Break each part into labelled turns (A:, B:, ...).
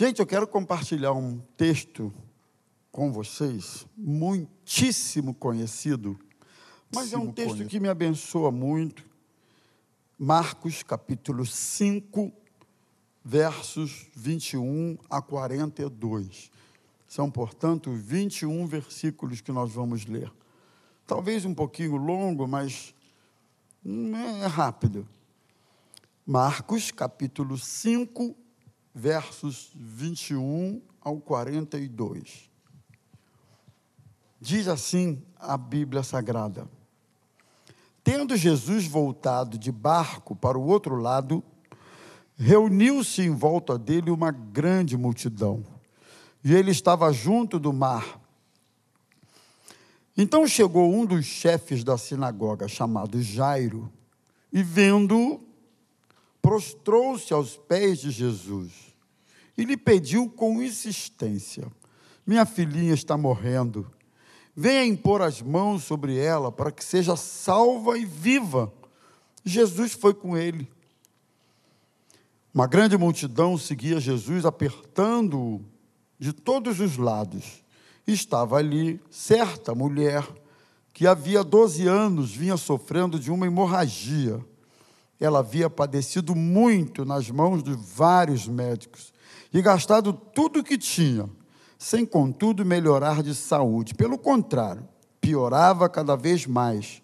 A: Gente, eu quero compartilhar um texto com vocês, muitíssimo conhecido, mas é um texto que me abençoa muito. Marcos capítulo 5, versos 21 a 42. São, portanto, 21 versículos que nós vamos ler. Talvez um pouquinho longo, mas é rápido. Marcos capítulo 5, versos 21 ao 42. Diz assim a Bíblia Sagrada: Tendo Jesus voltado de barco para o outro lado, reuniu-se em volta dele uma grande multidão, e ele estava junto do mar. Então chegou um dos chefes da sinagoga, chamado Jairo, e vendo-o, prostrou-se aos pés de Jesus e lhe pediu com insistência: Minha filhinha está morrendo. Venha impor as mãos sobre ela para que seja salva e viva. Jesus foi com ele. Uma grande multidão seguia Jesus, apertando-o de todos os lados. Estava ali certa mulher que havia 12 anos vinha sofrendo de uma hemorragia ela havia padecido muito nas mãos de vários médicos e gastado tudo o que tinha, sem contudo melhorar de saúde. Pelo contrário, piorava cada vez mais.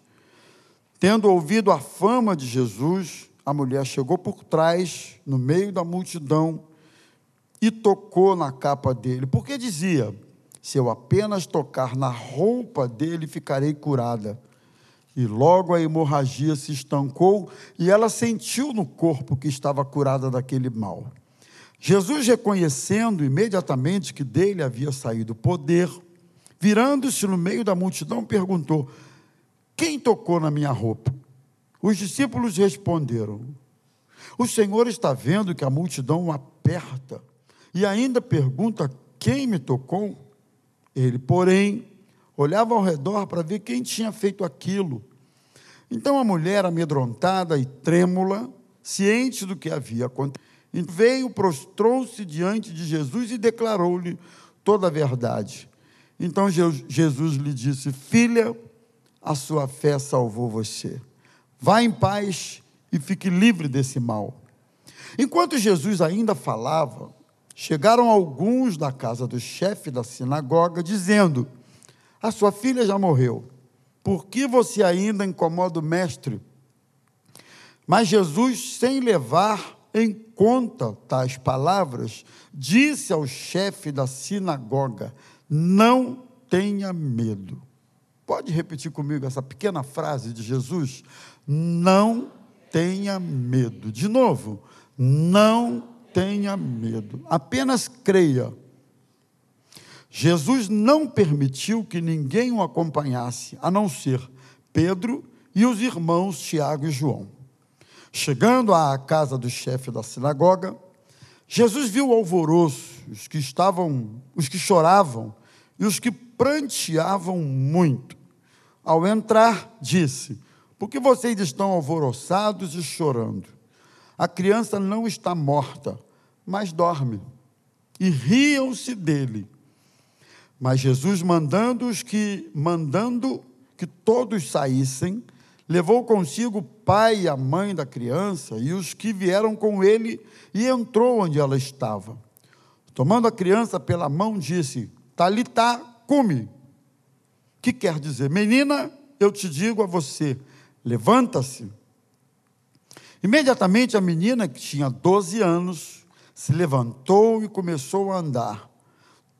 A: Tendo ouvido a fama de Jesus, a mulher chegou por trás, no meio da multidão, e tocou na capa dele, porque dizia: Se eu apenas tocar na roupa dele, ficarei curada. E logo a hemorragia se estancou e ela sentiu no corpo que estava curada daquele mal. Jesus, reconhecendo imediatamente que dele havia saído poder, virando-se no meio da multidão, perguntou: Quem tocou na minha roupa? Os discípulos responderam: O Senhor está vendo que a multidão aperta e ainda pergunta: Quem me tocou? Ele, porém, olhava ao redor para ver quem tinha feito aquilo. Então a mulher, amedrontada e trêmula, ciente do que havia acontecido, veio, prostrou-se diante de Jesus e declarou-lhe toda a verdade. Então Jesus lhe disse: Filha, a sua fé salvou você. Vá em paz e fique livre desse mal. Enquanto Jesus ainda falava, chegaram alguns da casa do chefe da sinagoga, dizendo: A sua filha já morreu por que você ainda incomoda o mestre? Mas Jesus, sem levar em conta tais palavras, disse ao chefe da sinagoga: Não tenha medo. Pode repetir comigo essa pequena frase de Jesus? Não tenha medo. De novo, não tenha medo. Apenas creia Jesus não permitiu que ninguém o acompanhasse, a não ser Pedro e os irmãos Tiago e João. Chegando à casa do chefe da sinagoga, Jesus viu o alvoroço, os que estavam, os que choravam e os que pranteavam muito. Ao entrar, disse: Por que vocês estão alvoroçados e chorando? A criança não está morta, mas dorme. E riam-se dele. Mas Jesus, mandando os que mandando que todos saíssem, levou consigo o pai e a mãe da criança e os que vieram com ele e entrou onde ela estava. Tomando a criança pela mão, disse: Talita, come. Que quer dizer, menina, eu te digo a você, levanta-se. Imediatamente a menina, que tinha 12 anos, se levantou e começou a andar.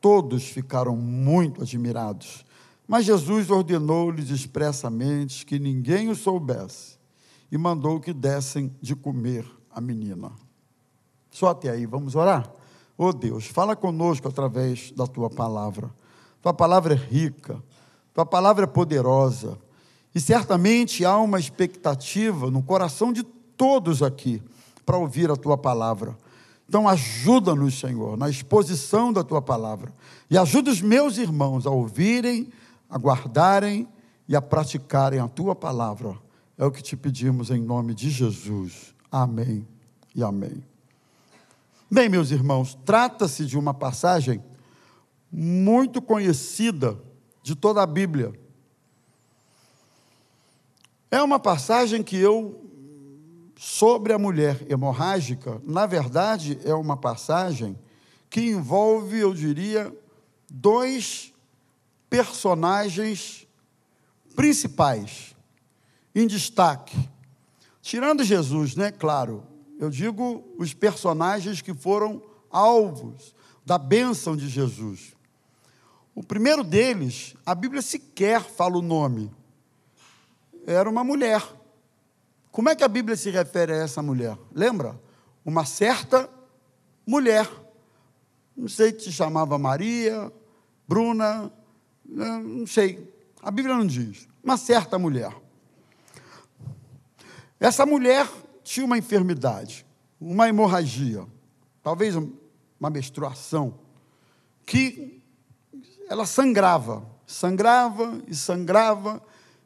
A: Todos ficaram muito admirados. Mas Jesus ordenou-lhes expressamente que ninguém o soubesse e mandou que dessem de comer a menina. Só até aí, vamos orar? Oh Deus, fala conosco através da tua palavra. Tua palavra é rica, tua palavra é poderosa, e certamente há uma expectativa no coração de todos aqui para ouvir a tua palavra. Então, ajuda-nos, Senhor, na exposição da tua palavra. E ajuda os meus irmãos a ouvirem, a guardarem e a praticarem a tua palavra. É o que te pedimos em nome de Jesus. Amém e amém. Bem, meus irmãos, trata-se de uma passagem muito conhecida de toda a Bíblia. É uma passagem que eu, sobre a mulher hemorrágica, na verdade, é uma passagem que envolve, eu diria, dois personagens principais, em destaque. Tirando Jesus, né? Claro, eu digo os personagens que foram alvos da bênção de Jesus. O primeiro deles, a Bíblia sequer fala o nome. Era uma mulher. Como é que a Bíblia se refere a essa mulher? Lembra? Uma certa mulher. Não sei se chamava Maria, Bruna, não sei. A Bíblia não diz. Uma certa mulher. Essa mulher tinha uma enfermidade, uma hemorragia, talvez uma menstruação, que ela sangrava, sangrava e sangrava.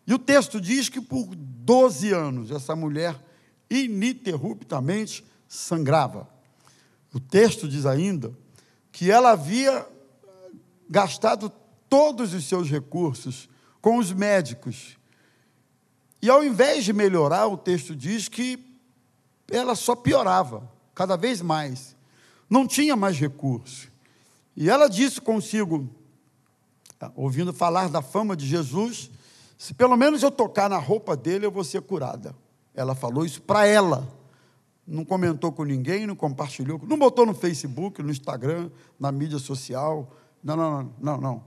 A: E o texto diz que por 12 anos essa mulher ininterruptamente sangrava. O texto diz ainda que ela havia gastado todos os seus recursos com os médicos. E ao invés de melhorar, o texto diz que ela só piorava, cada vez mais. Não tinha mais recursos. E ela disse consigo: ouvindo falar da fama de Jesus, se pelo menos eu tocar na roupa dele, eu vou ser curada. Ela falou isso para ela. Não comentou com ninguém, não compartilhou, não botou no Facebook, no Instagram, na mídia social. Não, não, não, não.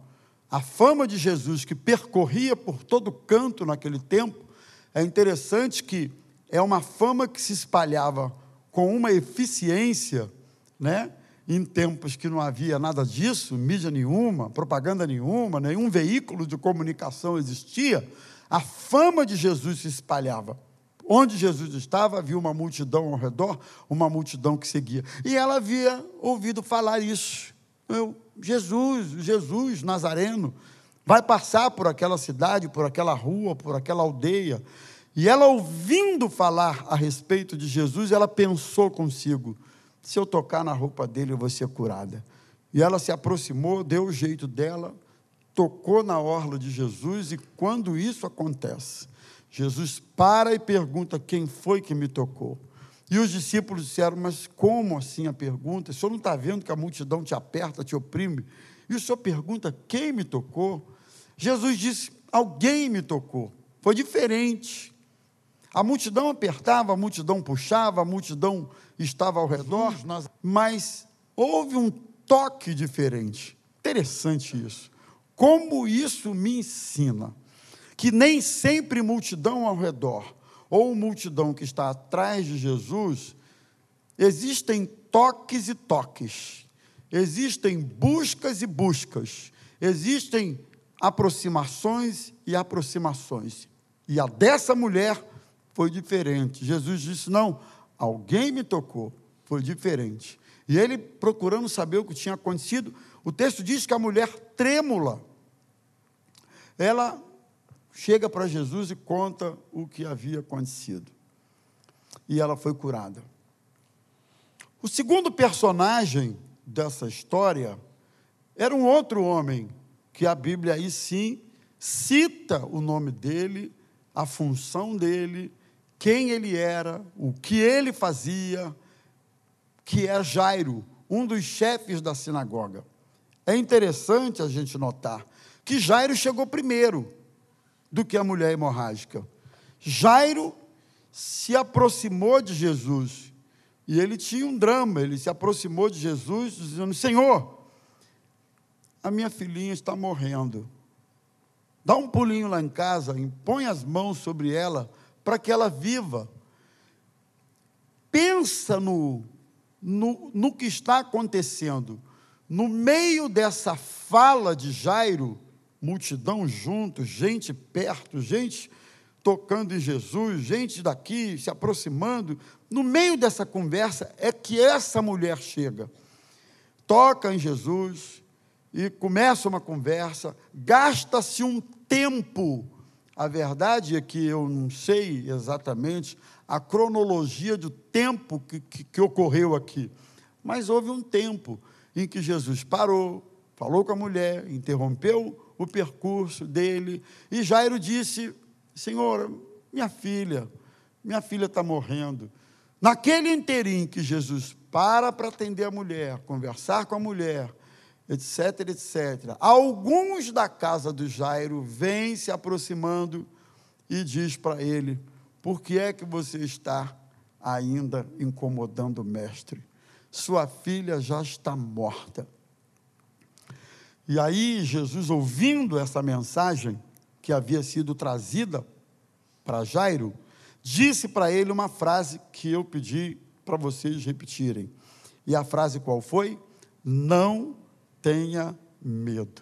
A: A fama de Jesus que percorria por todo canto naquele tempo, é interessante que é uma fama que se espalhava com uma eficiência, né? Em tempos que não havia nada disso, mídia nenhuma, propaganda nenhuma, nenhum veículo de comunicação existia, a fama de Jesus se espalhava. Onde Jesus estava, havia uma multidão ao redor, uma multidão que seguia. E ela havia ouvido falar isso. Eu, Jesus, Jesus Nazareno, vai passar por aquela cidade, por aquela rua, por aquela aldeia. E ela, ouvindo falar a respeito de Jesus, ela pensou consigo: se eu tocar na roupa dele, eu vou ser curada. E ela se aproximou, deu o jeito dela, tocou na orla de Jesus, e quando isso acontece, Jesus para e pergunta: Quem foi que me tocou? E os discípulos disseram: Mas como assim a pergunta? O senhor não está vendo que a multidão te aperta, te oprime? E o senhor pergunta: Quem me tocou? Jesus disse: Alguém me tocou. Foi diferente. A multidão apertava, a multidão puxava, a multidão estava ao redor, mas houve um toque diferente. Interessante isso. Como isso me ensina que nem sempre multidão ao redor ou multidão que está atrás de Jesus existem toques e toques, existem buscas e buscas, existem aproximações e aproximações. E a dessa mulher foi diferente. Jesus disse: Não, alguém me tocou, foi diferente. E ele, procurando saber o que tinha acontecido, o texto diz que a mulher trêmula, ela chega para Jesus e conta o que havia acontecido. E ela foi curada. O segundo personagem dessa história era um outro homem, que a Bíblia aí sim cita o nome dele, a função dele quem ele era, o que ele fazia, que é Jairo, um dos chefes da sinagoga. É interessante a gente notar que Jairo chegou primeiro do que a mulher hemorrágica. Jairo se aproximou de Jesus e ele tinha um drama. Ele se aproximou de Jesus, dizendo: Senhor, a minha filhinha está morrendo. Dá um pulinho lá em casa, impõe as mãos sobre ela para que ela viva. Pensa no, no, no que está acontecendo. No meio dessa fala de Jairo, multidão junto, gente perto, gente tocando em Jesus, gente daqui se aproximando. No meio dessa conversa é que essa mulher chega, toca em Jesus e começa uma conversa, gasta-se um tempo a verdade é que eu não sei exatamente a cronologia do tempo que, que, que ocorreu aqui, Mas houve um tempo em que Jesus parou, falou com a mulher, interrompeu o percurso dele, e Jairo disse: Senhor, minha filha, minha filha está morrendo. Naquele inteirinho que Jesus para para atender a mulher, conversar com a mulher, etc, etc. Alguns da casa do Jairo vêm se aproximando e diz para ele: Por que é que você está ainda incomodando o mestre? Sua filha já está morta. E aí, Jesus, ouvindo essa mensagem que havia sido trazida para Jairo, disse para ele uma frase que eu pedi para vocês repetirem. E a frase qual foi? Não tenha medo.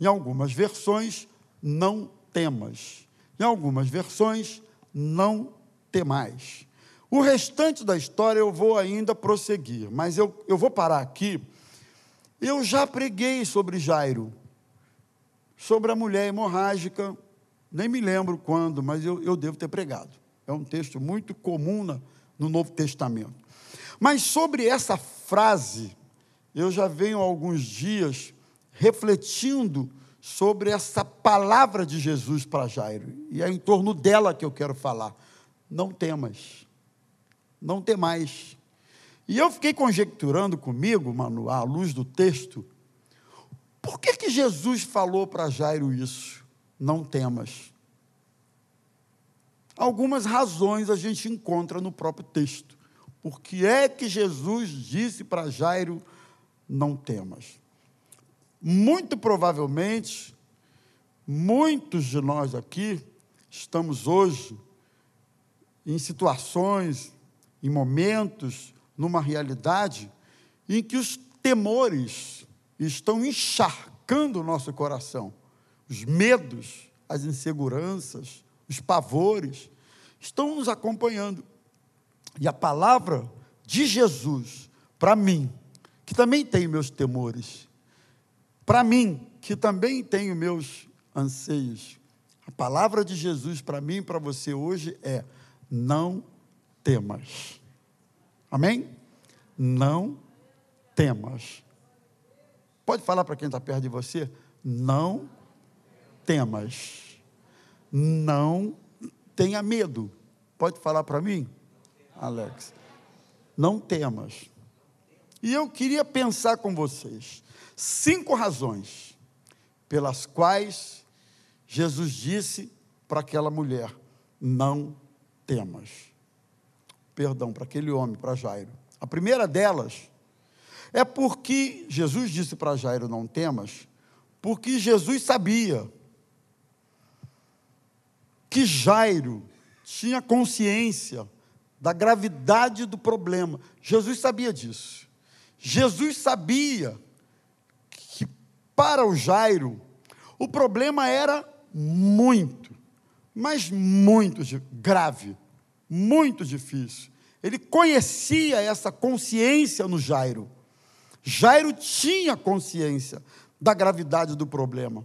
A: Em algumas versões, não temas. Em algumas versões, não temais. O restante da história eu vou ainda prosseguir, mas eu, eu vou parar aqui. Eu já preguei sobre Jairo, sobre a mulher hemorrágica, nem me lembro quando, mas eu, eu devo ter pregado. É um texto muito comum no Novo Testamento. Mas sobre essa frase, eu já venho há alguns dias refletindo sobre essa palavra de Jesus para Jairo, e é em torno dela que eu quero falar. Não temas, não temais. E eu fiquei conjecturando comigo, mano, à luz do texto, por que, que Jesus falou para Jairo isso? Não temas. Algumas razões a gente encontra no próprio texto. Por que é que Jesus disse para Jairo não temas. Muito provavelmente, muitos de nós aqui estamos hoje em situações, em momentos, numa realidade em que os temores estão encharcando o nosso coração. Os medos, as inseguranças, os pavores estão nos acompanhando. E a palavra de Jesus para mim que também tenho meus temores, para mim, que também tenho meus anseios. A palavra de Jesus para mim e para você hoje é: não temas. Amém? Não temas. Pode falar para quem está perto de você? Não temas. Não tenha medo. Pode falar para mim, Alex? Não temas. E eu queria pensar com vocês cinco razões pelas quais Jesus disse para aquela mulher: não temas. Perdão, para aquele homem, para Jairo. A primeira delas é porque Jesus disse para Jairo: não temas, porque Jesus sabia que Jairo tinha consciência da gravidade do problema. Jesus sabia disso. Jesus sabia que para o Jairo o problema era muito, mas muito grave, muito difícil. Ele conhecia essa consciência no Jairo. Jairo tinha consciência da gravidade do problema.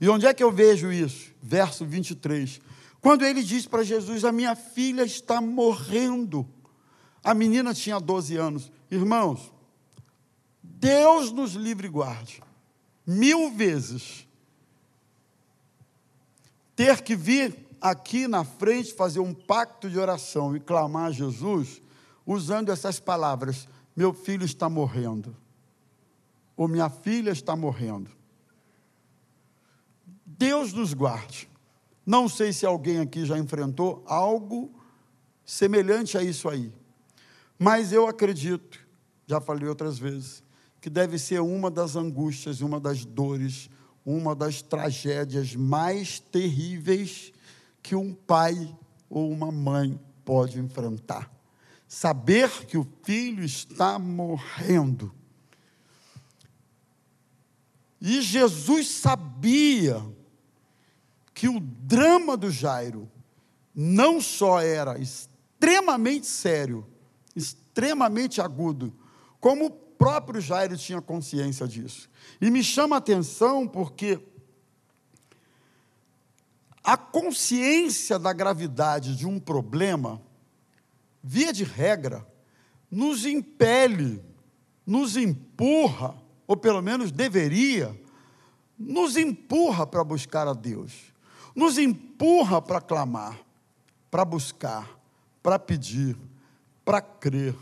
A: E onde é que eu vejo isso? Verso 23. Quando ele diz para Jesus: A minha filha está morrendo. A menina tinha 12 anos. Irmãos, Deus nos livre e guarde, mil vezes, ter que vir aqui na frente fazer um pacto de oração e clamar a Jesus, usando essas palavras: meu filho está morrendo, ou minha filha está morrendo. Deus nos guarde. Não sei se alguém aqui já enfrentou algo semelhante a isso aí, mas eu acredito, já falei outras vezes, que deve ser uma das angústias, uma das dores, uma das tragédias mais terríveis que um pai ou uma mãe pode enfrentar. Saber que o filho está morrendo. E Jesus sabia que o drama do Jairo não só era extremamente sério, extremamente agudo, como próprio Jairo tinha consciência disso. E me chama a atenção porque a consciência da gravidade de um problema, via de regra, nos impele nos empurra, ou pelo menos deveria, nos empurra para buscar a Deus, nos empurra para clamar, para buscar, para pedir, para crer.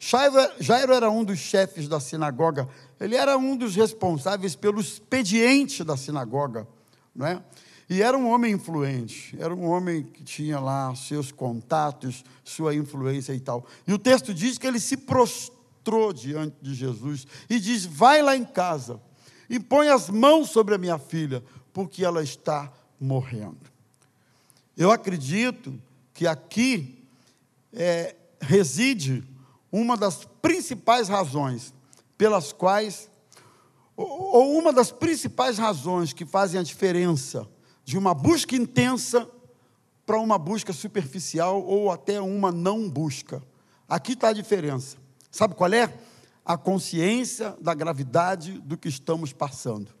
A: Jairo era um dos chefes da sinagoga, ele era um dos responsáveis pelo expediente da sinagoga, não é? E era um homem influente, era um homem que tinha lá seus contatos, sua influência e tal. E o texto diz que ele se prostrou diante de Jesus e diz: Vai lá em casa e põe as mãos sobre a minha filha, porque ela está morrendo. Eu acredito que aqui é, reside uma das principais razões pelas quais, ou uma das principais razões que fazem a diferença de uma busca intensa para uma busca superficial ou até uma não busca. Aqui está a diferença. Sabe qual é? A consciência da gravidade do que estamos passando.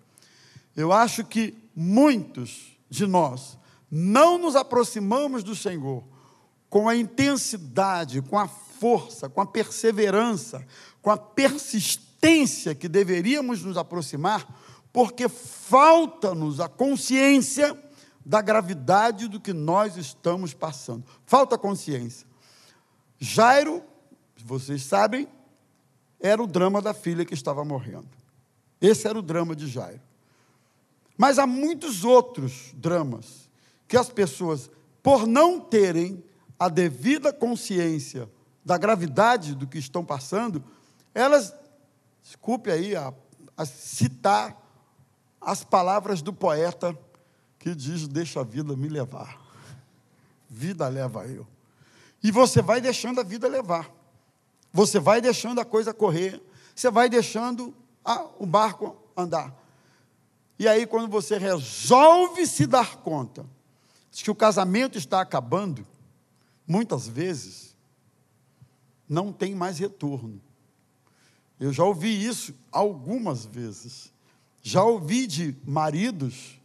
A: Eu acho que muitos de nós não nos aproximamos do Senhor com a intensidade, com a força, com a perseverança, com a persistência que deveríamos nos aproximar, porque falta-nos a consciência da gravidade do que nós estamos passando. Falta consciência. Jairo, vocês sabem, era o drama da filha que estava morrendo. Esse era o drama de Jairo. Mas há muitos outros dramas que as pessoas, por não terem a devida consciência da gravidade do que estão passando, elas, desculpe aí a, a citar as palavras do poeta que diz: Deixa a vida me levar. Vida leva eu. E você vai deixando a vida levar. Você vai deixando a coisa correr. Você vai deixando a, o barco andar. E aí, quando você resolve se dar conta de que o casamento está acabando, muitas vezes não tem mais retorno. Eu já ouvi isso algumas vezes. Já ouvi de maridos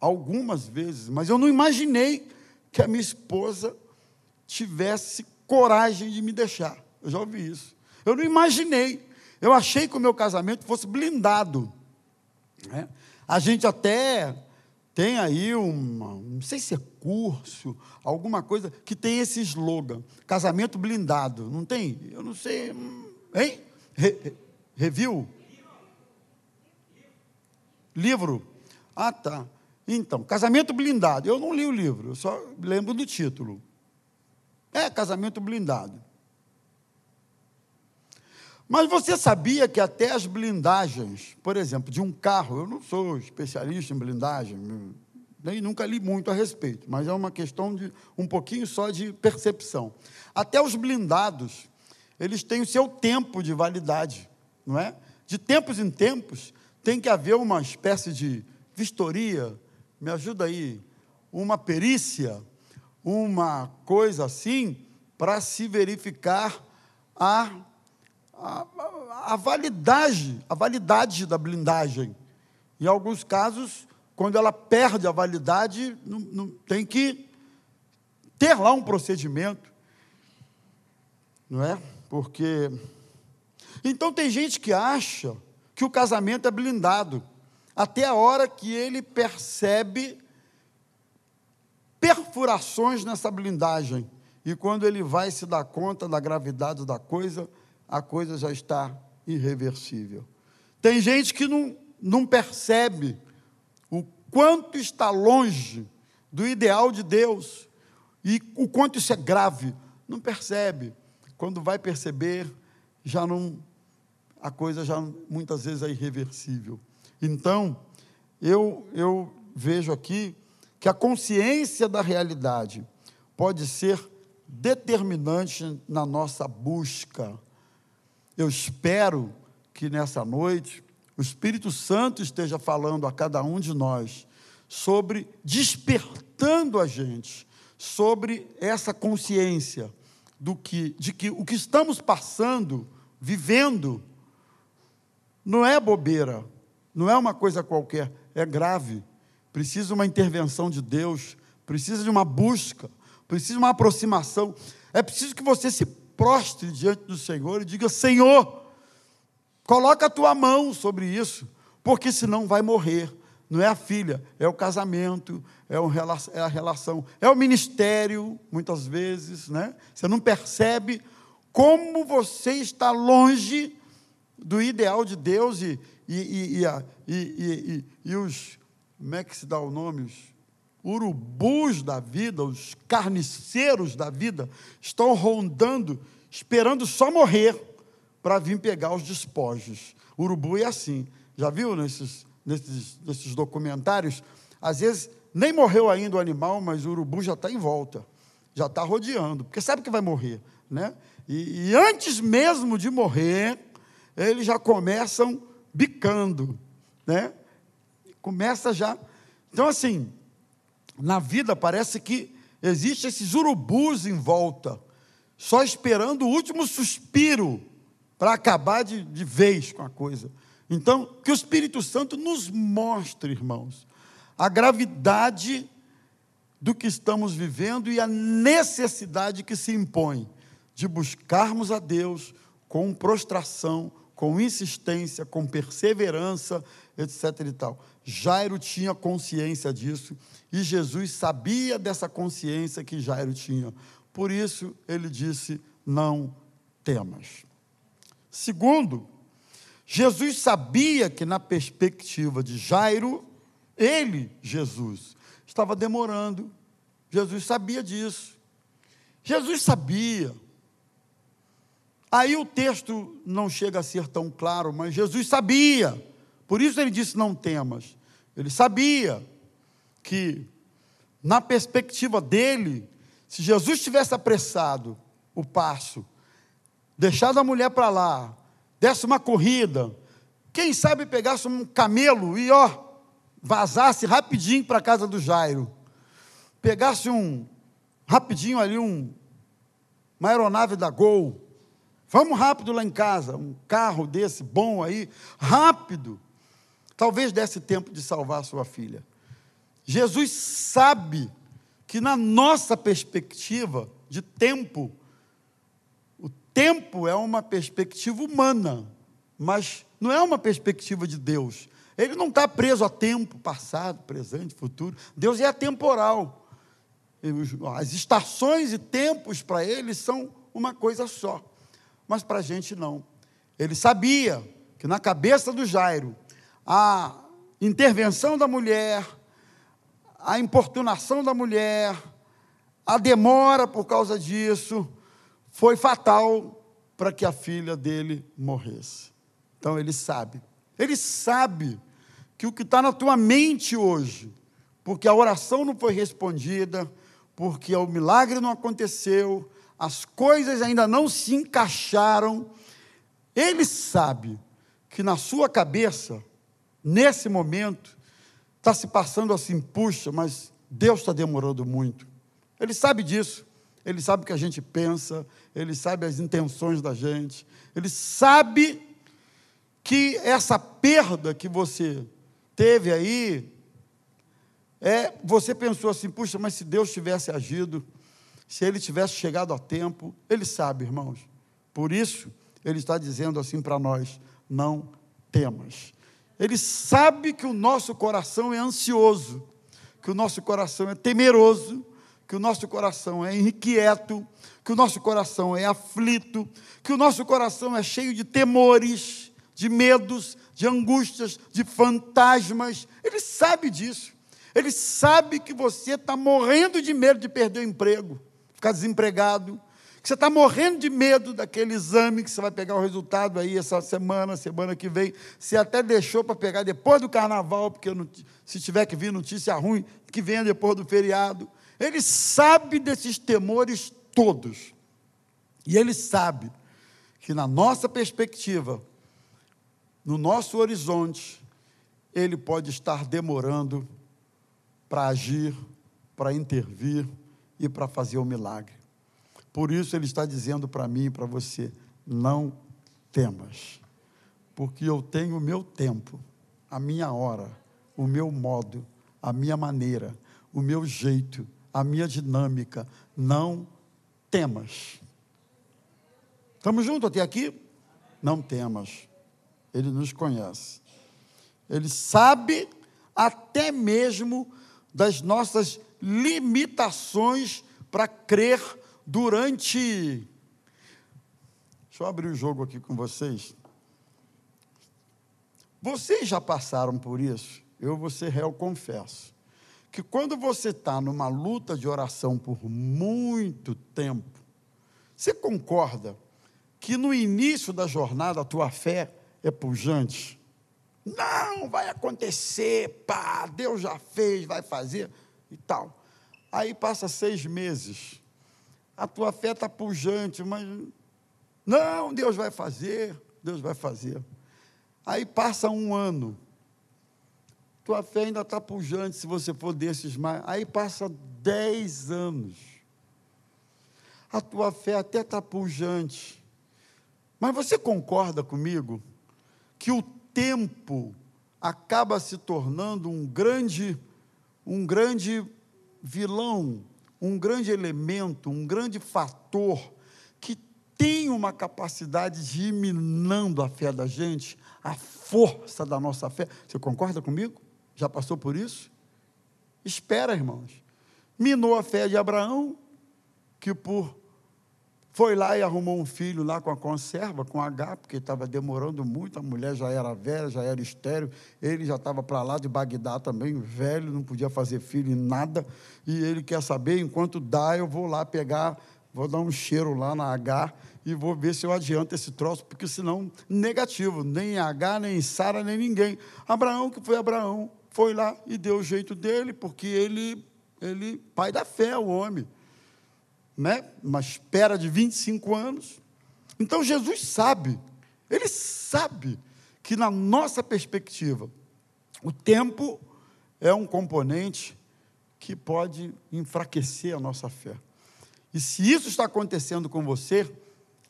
A: algumas vezes, mas eu não imaginei que a minha esposa tivesse coragem de me deixar. Eu já ouvi isso. Eu não imaginei. Eu achei que o meu casamento fosse blindado. Né? A gente até tem aí uma, não sei se é curso, alguma coisa que tem esse slogan, casamento blindado. Não tem? Eu não sei. Hein? Re, review? Livro? Ah, tá. Então, casamento blindado. Eu não li o livro, eu só lembro do título. É casamento blindado. Mas você sabia que até as blindagens, por exemplo, de um carro, eu não sou especialista em blindagem, nem nunca li muito a respeito, mas é uma questão de um pouquinho só de percepção. Até os blindados, eles têm o seu tempo de validade, não é? De tempos em tempos, tem que haver uma espécie de vistoria, me ajuda aí, uma perícia, uma coisa assim, para se verificar a, a, a, validade, a validade da blindagem. Em alguns casos, quando ela perde a validade, não, não, tem que ter lá um procedimento, não é? Porque. Então tem gente que acha que o casamento é blindado, até a hora que ele percebe perfurações nessa blindagem. E quando ele vai se dar conta da gravidade da coisa, a coisa já está irreversível. Tem gente que não, não percebe o quanto está longe do ideal de Deus e o quanto isso é grave. Não percebe. Quando vai perceber, já não a coisa já muitas vezes é irreversível. Então, eu, eu vejo aqui que a consciência da realidade pode ser determinante na nossa busca. Eu espero que nessa noite o Espírito Santo esteja falando a cada um de nós sobre despertando a gente sobre essa consciência do que de que o que estamos passando, vivendo não é bobeira, não é uma coisa qualquer, é grave. Precisa uma intervenção de Deus, precisa de uma busca, precisa de uma aproximação. É preciso que você se prostre diante do Senhor e diga: Senhor, Coloca a tua mão sobre isso, porque senão vai morrer. Não é a filha, é o casamento, é, o, é a relação, é o ministério, muitas vezes, né? Você não percebe como você está longe do ideal de Deus e, e, e, e, e os, como é que se dá o nome? Os urubus da vida, os carniceiros da vida, estão rondando, esperando só morrer para vir pegar os despojos. Urubu é assim. Já viu nesses, nesses, nesses documentários? Às vezes nem morreu ainda o animal, mas o urubu já está em volta, já está rodeando, porque sabe que vai morrer, né? E, e antes mesmo de morrer, eles já começam bicando, né? Começa já. Então, assim, na vida parece que existem esses urubus em volta, só esperando o último suspiro para acabar de, de vez com a coisa. Então, que o Espírito Santo nos mostre, irmãos, a gravidade do que estamos vivendo e a necessidade que se impõe de buscarmos a Deus com prostração, com insistência, com perseverança, etc. e tal. Jairo tinha consciência disso e Jesus sabia dessa consciência que Jairo tinha. Por isso ele disse: Não temas. Segundo, Jesus sabia que, na perspectiva de Jairo, ele, Jesus, estava demorando. Jesus sabia disso. Jesus sabia. Aí o texto não chega a ser tão claro, mas Jesus sabia. Por isso ele disse: Não temas. Ele sabia que, na perspectiva dele, se Jesus tivesse apressado o passo, deixado a mulher para lá, desse uma corrida, quem sabe pegasse um camelo e ó, vazasse rapidinho para a casa do Jairo, pegasse um rapidinho ali um uma aeronave da Gol, vamos rápido lá em casa, um carro desse bom aí, rápido, talvez desse tempo de salvar sua filha. Jesus sabe que na nossa perspectiva de tempo tempo é uma perspectiva humana, mas não é uma perspectiva de Deus. Ele não está preso a tempo, passado, presente, futuro. Deus é atemporal. As estações e tempos para ele são uma coisa só. Mas para a gente não. Ele sabia que na cabeça do Jairo, a intervenção da mulher, a importunação da mulher, a demora por causa disso, foi fatal para que a filha dele morresse. Então ele sabe. Ele sabe que o que está na tua mente hoje, porque a oração não foi respondida, porque o milagre não aconteceu, as coisas ainda não se encaixaram, ele sabe que na sua cabeça, nesse momento, está se passando assim, puxa, mas Deus está demorando muito. Ele sabe disso. Ele sabe o que a gente pensa, ele sabe as intenções da gente, ele sabe que essa perda que você teve aí, é, você pensou assim, puxa, mas se Deus tivesse agido, se ele tivesse chegado a tempo, ele sabe, irmãos. Por isso, ele está dizendo assim para nós: não temas. Ele sabe que o nosso coração é ansioso, que o nosso coração é temeroso, que o nosso coração é inquieto, que o nosso coração é aflito, que o nosso coração é cheio de temores, de medos, de angústias, de fantasmas. Ele sabe disso. Ele sabe que você está morrendo de medo de perder o emprego, ficar desempregado, que você está morrendo de medo daquele exame que você vai pegar o resultado aí essa semana, semana que vem. Você até deixou para pegar depois do carnaval, porque se tiver que vir notícia ruim, que venha depois do feriado. Ele sabe desses temores todos. E ele sabe que, na nossa perspectiva, no nosso horizonte, ele pode estar demorando para agir, para intervir e para fazer o milagre. Por isso, ele está dizendo para mim e para você: não temas, porque eu tenho o meu tempo, a minha hora, o meu modo, a minha maneira, o meu jeito a minha dinâmica. Não temas. Estamos juntos até aqui? Não temas. Ele nos conhece. Ele sabe até mesmo das nossas limitações para crer durante. Deixa eu abrir o jogo aqui com vocês. Vocês já passaram por isso? Eu vou ser réu, confesso. Que quando você está numa luta de oração por muito tempo, você concorda que no início da jornada a tua fé é pujante? Não, vai acontecer, pá, Deus já fez, vai fazer e tal. Aí passa seis meses, a tua fé está pujante, mas não, Deus vai fazer, Deus vai fazer. Aí passa um ano, tua fé ainda está pujante se você for desses mais. Aí passa dez anos, a tua fé até está pujante, mas você concorda comigo que o tempo acaba se tornando um grande, um grande vilão, um grande elemento, um grande fator que tem uma capacidade de ir minando a fé da gente, a força da nossa fé. Você concorda comigo? Já passou por isso? Espera, irmãos. Minou a fé de Abraão, que por foi lá e arrumou um filho lá com a conserva, com H, porque estava demorando muito, a mulher já era velha, já era estéreo, ele já estava para lá de Bagdá também, velho, não podia fazer filho em nada, e ele quer saber, enquanto dá, eu vou lá pegar, vou dar um cheiro lá na H e vou ver se eu adianto esse troço, porque senão, negativo, nem H, nem Sara, nem ninguém. Abraão, que foi Abraão, foi lá e deu o jeito dele, porque ele, ele pai da fé, o homem né? uma espera de 25 anos. Então Jesus sabe, ele sabe que na nossa perspectiva, o tempo é um componente que pode enfraquecer a nossa fé. E se isso está acontecendo com você,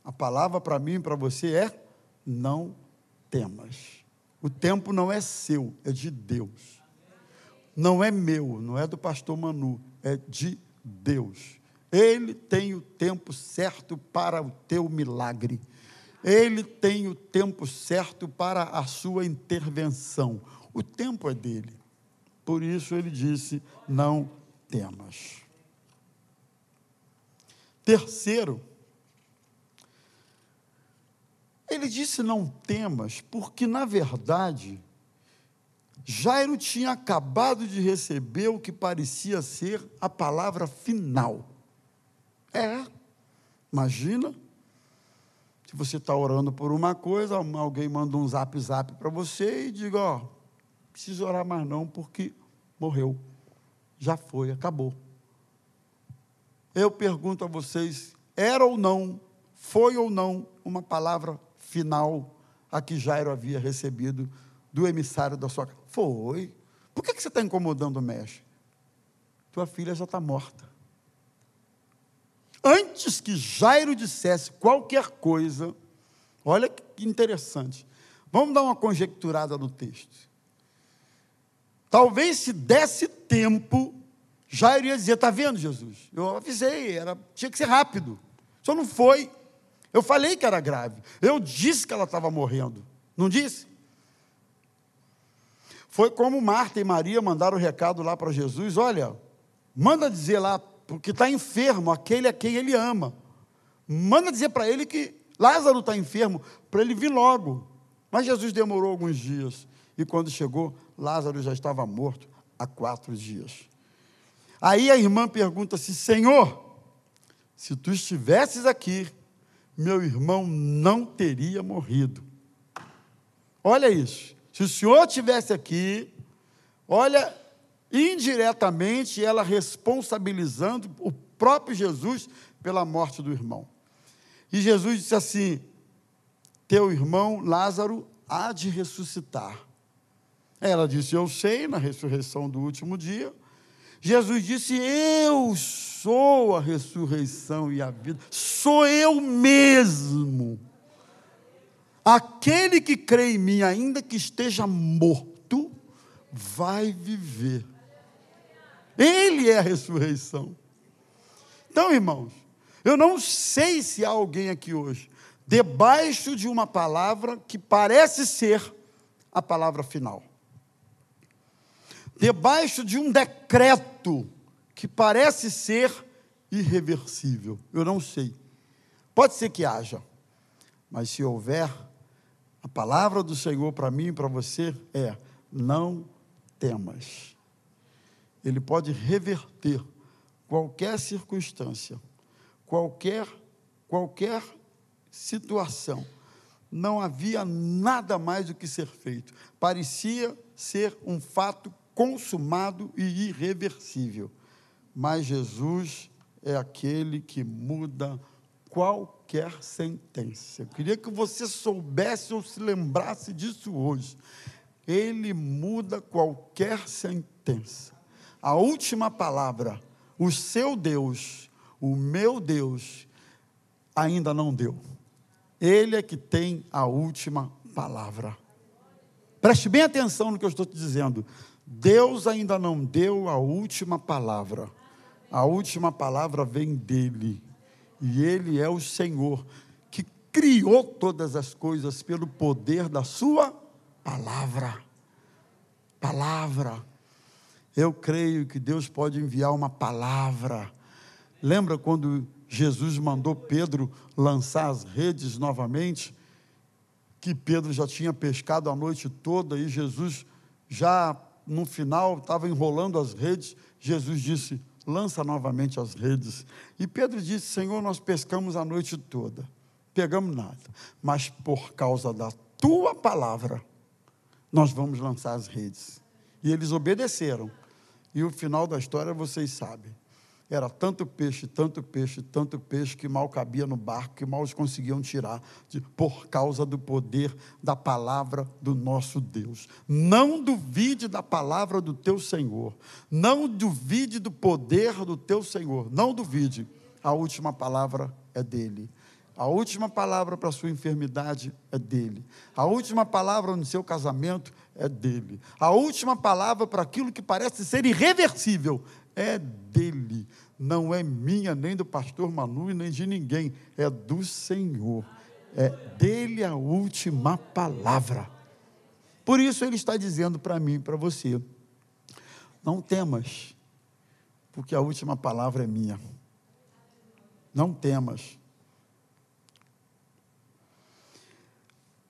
A: a palavra para mim e para você é: não temas. O tempo não é seu, é de Deus. Não é meu, não é do pastor Manu, é de Deus. Ele tem o tempo certo para o teu milagre. Ele tem o tempo certo para a sua intervenção. O tempo é dele. Por isso ele disse: não temas. Terceiro, ele disse: não temas, porque na verdade, Jairo tinha acabado de receber o que parecia ser a palavra final. É. Imagina. Se você está orando por uma coisa, alguém manda um zap zap para você e diga, ó, oh, precisa orar mais não, porque morreu. Já foi, acabou. Eu pergunto a vocês, era ou não, foi ou não uma palavra final a que Jairo havia recebido do emissário da sua casa? Foi. Por que, que você está incomodando o mestre? Tua filha já está morta antes que Jairo dissesse qualquer coisa, olha que interessante. Vamos dar uma conjecturada no texto. Talvez se desse tempo, Jairo ia dizer: Está vendo, Jesus? Eu avisei, era, tinha que ser rápido. Só não foi. Eu falei que era grave. Eu disse que ela estava morrendo. Não disse? Foi como Marta e Maria mandaram o recado lá para Jesus: Olha, manda dizer lá porque está enfermo aquele a quem ele ama. Manda dizer para ele que Lázaro está enfermo, para ele vir logo. Mas Jesus demorou alguns dias. E quando chegou, Lázaro já estava morto há quatro dias. Aí a irmã pergunta-se: Senhor, se tu estivesses aqui, meu irmão não teria morrido. Olha isso. Se o senhor estivesse aqui, olha indiretamente ela responsabilizando o próprio Jesus pela morte do irmão. E Jesus disse assim: Teu irmão Lázaro há de ressuscitar. Ela disse: Eu sei, na ressurreição do último dia. Jesus disse: Eu sou a ressurreição e a vida, sou eu mesmo. Aquele que crê em mim, ainda que esteja morto, vai viver. Ele é a ressurreição. Então, irmãos, eu não sei se há alguém aqui hoje debaixo de uma palavra que parece ser a palavra final. Debaixo de um decreto que parece ser irreversível. Eu não sei. Pode ser que haja, mas se houver, a palavra do Senhor para mim e para você é: não temas. Ele pode reverter qualquer circunstância, qualquer qualquer situação. Não havia nada mais do que ser feito. Parecia ser um fato consumado e irreversível. Mas Jesus é aquele que muda qualquer sentença. Eu queria que você soubesse ou se lembrasse disso hoje. Ele muda qualquer sentença. A última palavra, o seu Deus, o meu Deus, ainda não deu. Ele é que tem a última palavra. Preste bem atenção no que eu estou te dizendo. Deus ainda não deu a última palavra. A última palavra vem dele. E ele é o Senhor que criou todas as coisas pelo poder da sua palavra. Palavra. Eu creio que Deus pode enviar uma palavra. Lembra quando Jesus mandou Pedro lançar as redes novamente? Que Pedro já tinha pescado a noite toda e Jesus já no final estava enrolando as redes. Jesus disse: lança novamente as redes. E Pedro disse: Senhor, nós pescamos a noite toda, pegamos nada, mas por causa da tua palavra, nós vamos lançar as redes. E eles obedeceram. E o final da história vocês sabem. Era tanto peixe, tanto peixe, tanto peixe que mal cabia no barco, que mal os conseguiam tirar, de, por causa do poder da palavra do nosso Deus. Não duvide da palavra do teu Senhor. Não duvide do poder do teu Senhor. Não duvide. A última palavra é dele. A última palavra para a sua enfermidade é dele. A última palavra no seu casamento é dele. A última palavra para aquilo que parece ser irreversível é dele, não é minha, nem do pastor Manu, nem de ninguém, é do Senhor. É dele a última palavra. Por isso ele está dizendo para mim, para você: não temas, porque a última palavra é minha. Não temas.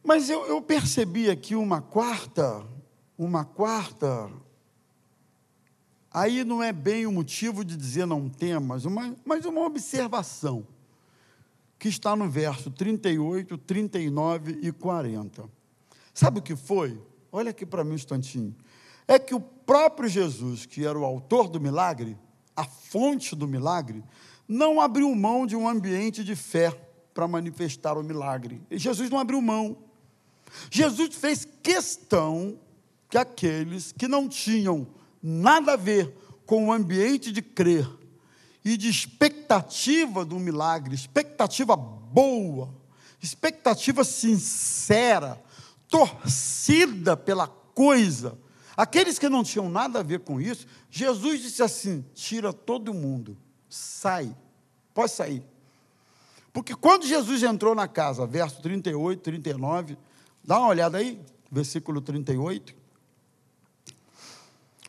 A: Mas eu, eu percebi aqui uma quarta, uma quarta Aí não é bem o motivo de dizer não temas, uma, mas uma observação que está no verso 38, 39 e 40. Sabe o que foi? Olha aqui para mim um instantinho. É que o próprio Jesus, que era o autor do milagre, a fonte do milagre, não abriu mão de um ambiente de fé para manifestar o milagre. E Jesus não abriu mão. Jesus fez questão que aqueles que não tinham nada a ver com o ambiente de crer e de expectativa do milagre, expectativa boa, expectativa sincera, torcida pela coisa. Aqueles que não tinham nada a ver com isso, Jesus disse assim: tira todo mundo, sai, pode sair. Porque quando Jesus entrou na casa, verso 38, 39, dá uma olhada aí, versículo 38.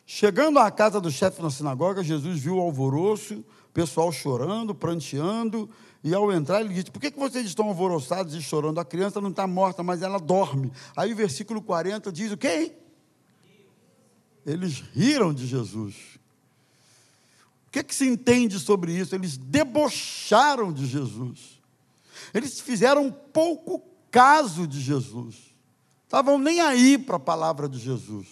A: Chegando à casa do chefe na sinagoga, Jesus viu o alvoroço, o pessoal chorando, pranteando, e ao entrar ele disse: Por que, que vocês estão alvoroçados e chorando? A criança não está morta, mas ela dorme. Aí o versículo 40 diz: O quê? Eles riram de Jesus. O que, que se entende sobre isso? Eles debocharam de Jesus. Eles fizeram pouco caso de Jesus. Estavam nem aí para a palavra de Jesus.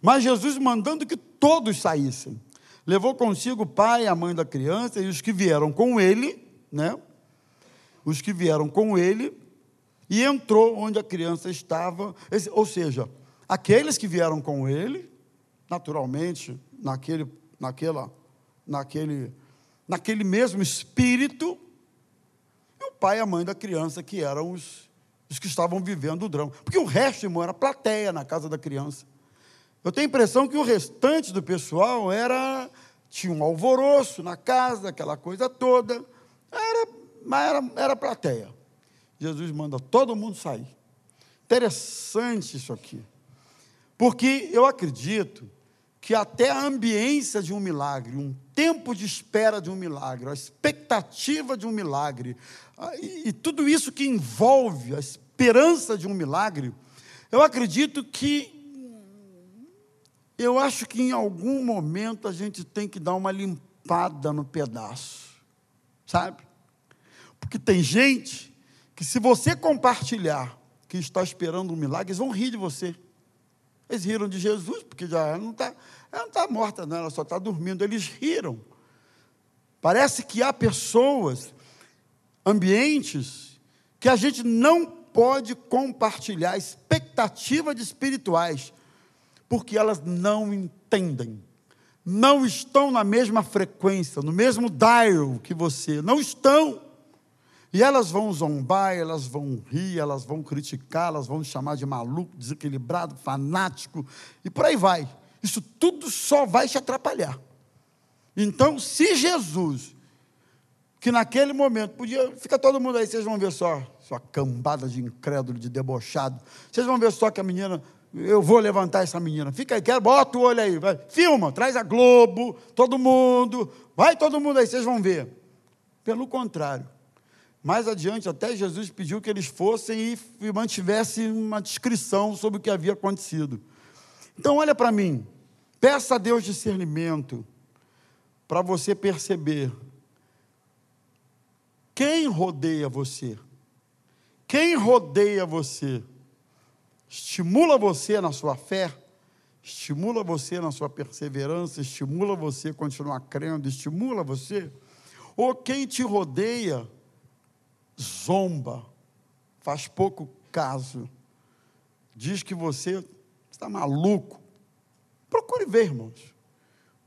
A: Mas Jesus mandando que todos saíssem. Levou consigo o pai, a mãe da criança e os que vieram com ele, né? Os que vieram com ele e entrou onde a criança estava, ou seja, aqueles que vieram com ele, naturalmente, naquele, naquela, naquele, naquele mesmo espírito, e o pai e a mãe da criança, que eram os, os que estavam vivendo o drama. Porque o resto, irmão, era plateia na casa da criança. Eu tenho a impressão que o restante do pessoal era tinha um alvoroço na casa, aquela coisa toda. Era mas era, era plateia. Jesus manda todo mundo sair. Interessante isso aqui. Porque eu acredito que até a ambiência de um milagre, um tempo de espera de um milagre, a expectativa de um milagre, e, e tudo isso que envolve a esperança de um milagre, eu acredito que eu acho que em algum momento a gente tem que dar uma limpada no pedaço, sabe? Porque tem gente que, se você compartilhar que está esperando um milagre, eles vão rir de você. Eles riram de Jesus, porque já não está ela não está morta, não, ela só está dormindo. Eles riram. Parece que há pessoas, ambientes, que a gente não pode compartilhar expectativas espirituais, porque elas não entendem, não estão na mesma frequência, no mesmo dial que você, não estão. E elas vão zombar, elas vão rir, elas vão criticar, elas vão chamar de maluco, desequilibrado, fanático, e por aí vai. Isso tudo só vai te atrapalhar. Então, se Jesus, que naquele momento podia, fica todo mundo aí, vocês vão ver só, sua cambada de incrédulo, de debochado. Vocês vão ver só que a menina, eu vou levantar essa menina. Fica aí, quero, bota o olho aí, vai, filma, traz a Globo, todo mundo, vai todo mundo aí, vocês vão ver. Pelo contrário, mais adiante, até Jesus pediu que eles fossem e mantivessem uma descrição sobre o que havia acontecido. Então, olha para mim, peça a Deus discernimento para você perceber quem rodeia você. Quem rodeia você? Estimula você na sua fé, estimula você na sua perseverança, estimula você a continuar crendo, estimula você, ou quem te rodeia zomba, faz pouco caso, diz que você está maluco? Procure ver, irmãos.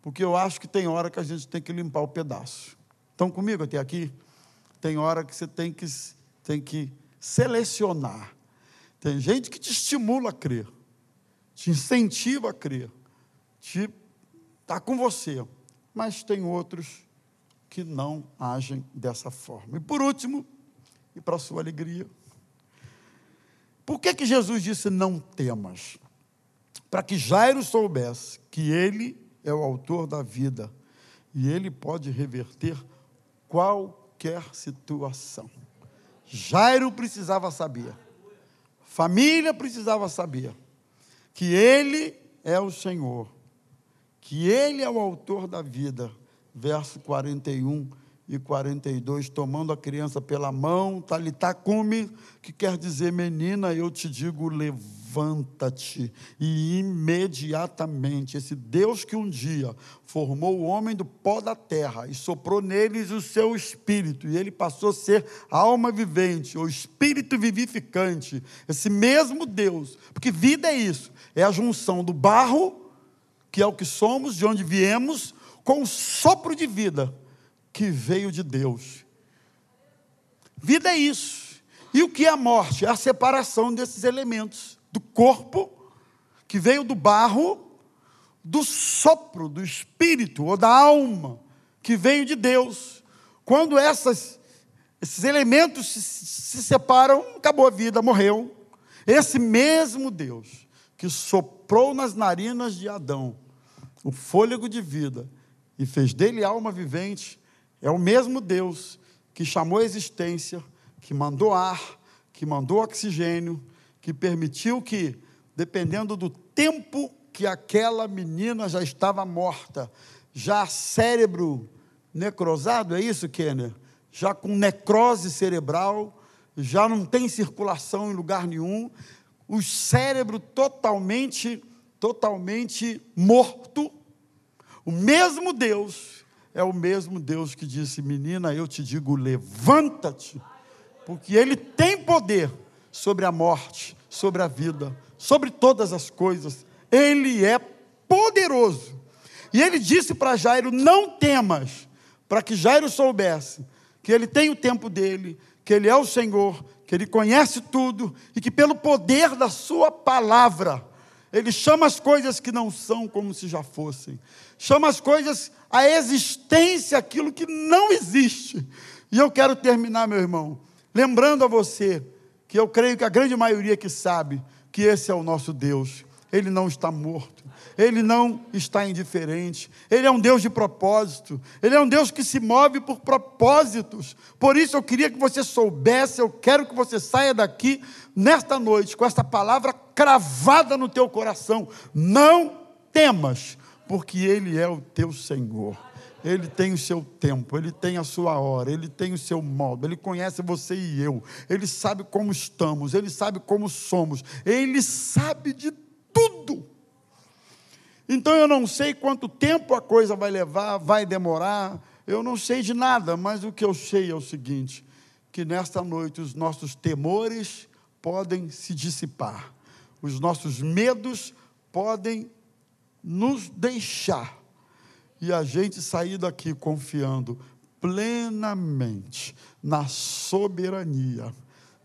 A: Porque eu acho que tem hora que a gente tem que limpar o pedaço. Estão comigo até aqui? Tem hora que você tem que, tem que selecionar. Tem gente que te estimula a crer, te incentiva a crer, te está com você. Mas tem outros que não agem dessa forma. E por último, e para sua alegria, por que, que Jesus disse não temas? Para que Jairo soubesse que ele é o autor da vida e ele pode reverter qualquer situação. Jairo precisava saber, família precisava saber, que ele é o Senhor, que ele é o autor da vida. Verso 41 e 42, tomando a criança pela mão, talitacume, que quer dizer, menina, eu te digo, levanta levanta-te. E imediatamente, esse Deus que um dia formou o homem do pó da terra e soprou neles o seu espírito, e ele passou a ser alma vivente, o espírito vivificante, esse mesmo Deus, porque vida é isso, é a junção do barro, que é o que somos, de onde viemos, com o sopro de vida que veio de Deus. Vida é isso. E o que é a morte? É a separação desses elementos do corpo, que veio do barro, do sopro do espírito ou da alma, que veio de Deus. Quando essas, esses elementos se, se separam, acabou a vida, morreu. Esse mesmo Deus que soprou nas narinas de Adão o fôlego de vida e fez dele alma vivente, é o mesmo Deus que chamou a existência, que mandou ar, que mandou oxigênio, que permitiu que, dependendo do tempo que aquela menina já estava morta, já cérebro necrosado, é isso, Kenner? Já com necrose cerebral, já não tem circulação em lugar nenhum, o cérebro totalmente, totalmente morto. O mesmo Deus é o mesmo Deus que disse: Menina, eu te digo, levanta-te, porque Ele tem poder sobre a morte, sobre a vida, sobre todas as coisas. Ele é poderoso. E ele disse para Jairo: Não temas, para que Jairo soubesse que ele tem o tempo dele, que ele é o Senhor, que ele conhece tudo e que pelo poder da sua palavra, ele chama as coisas que não são como se já fossem, chama as coisas, a existência, aquilo que não existe, E eu quero terminar, meu irmão, lembrando a você que eu creio que a grande maioria que sabe que esse é o nosso Deus, ele não está morto, ele não está indiferente, ele é um Deus de propósito, ele é um Deus que se move por propósitos. Por isso eu queria que você soubesse, eu quero que você saia daqui nesta noite com esta palavra cravada no teu coração. Não temas, porque ele é o teu Senhor. Ele tem o seu tempo, ele tem a sua hora, ele tem o seu modo, ele conhece você e eu, ele sabe como estamos, ele sabe como somos, ele sabe de tudo. Então eu não sei quanto tempo a coisa vai levar, vai demorar, eu não sei de nada, mas o que eu sei é o seguinte: que nesta noite os nossos temores podem se dissipar, os nossos medos podem nos deixar e a gente sair daqui confiando plenamente na soberania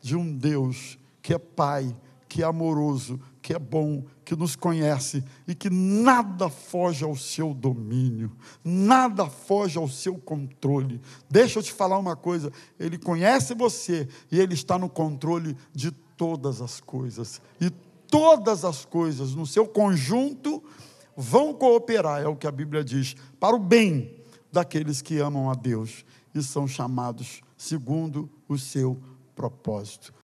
A: de um Deus que é Pai, que é amoroso, que é bom, que nos conhece e que nada foge ao seu domínio, nada foge ao seu controle. Deixa eu te falar uma coisa: Ele conhece você e Ele está no controle de todas as coisas. E todas as coisas, no seu conjunto, vão cooperar, é o que a Bíblia diz, para o bem daqueles que amam a Deus e são chamados segundo o seu propósito.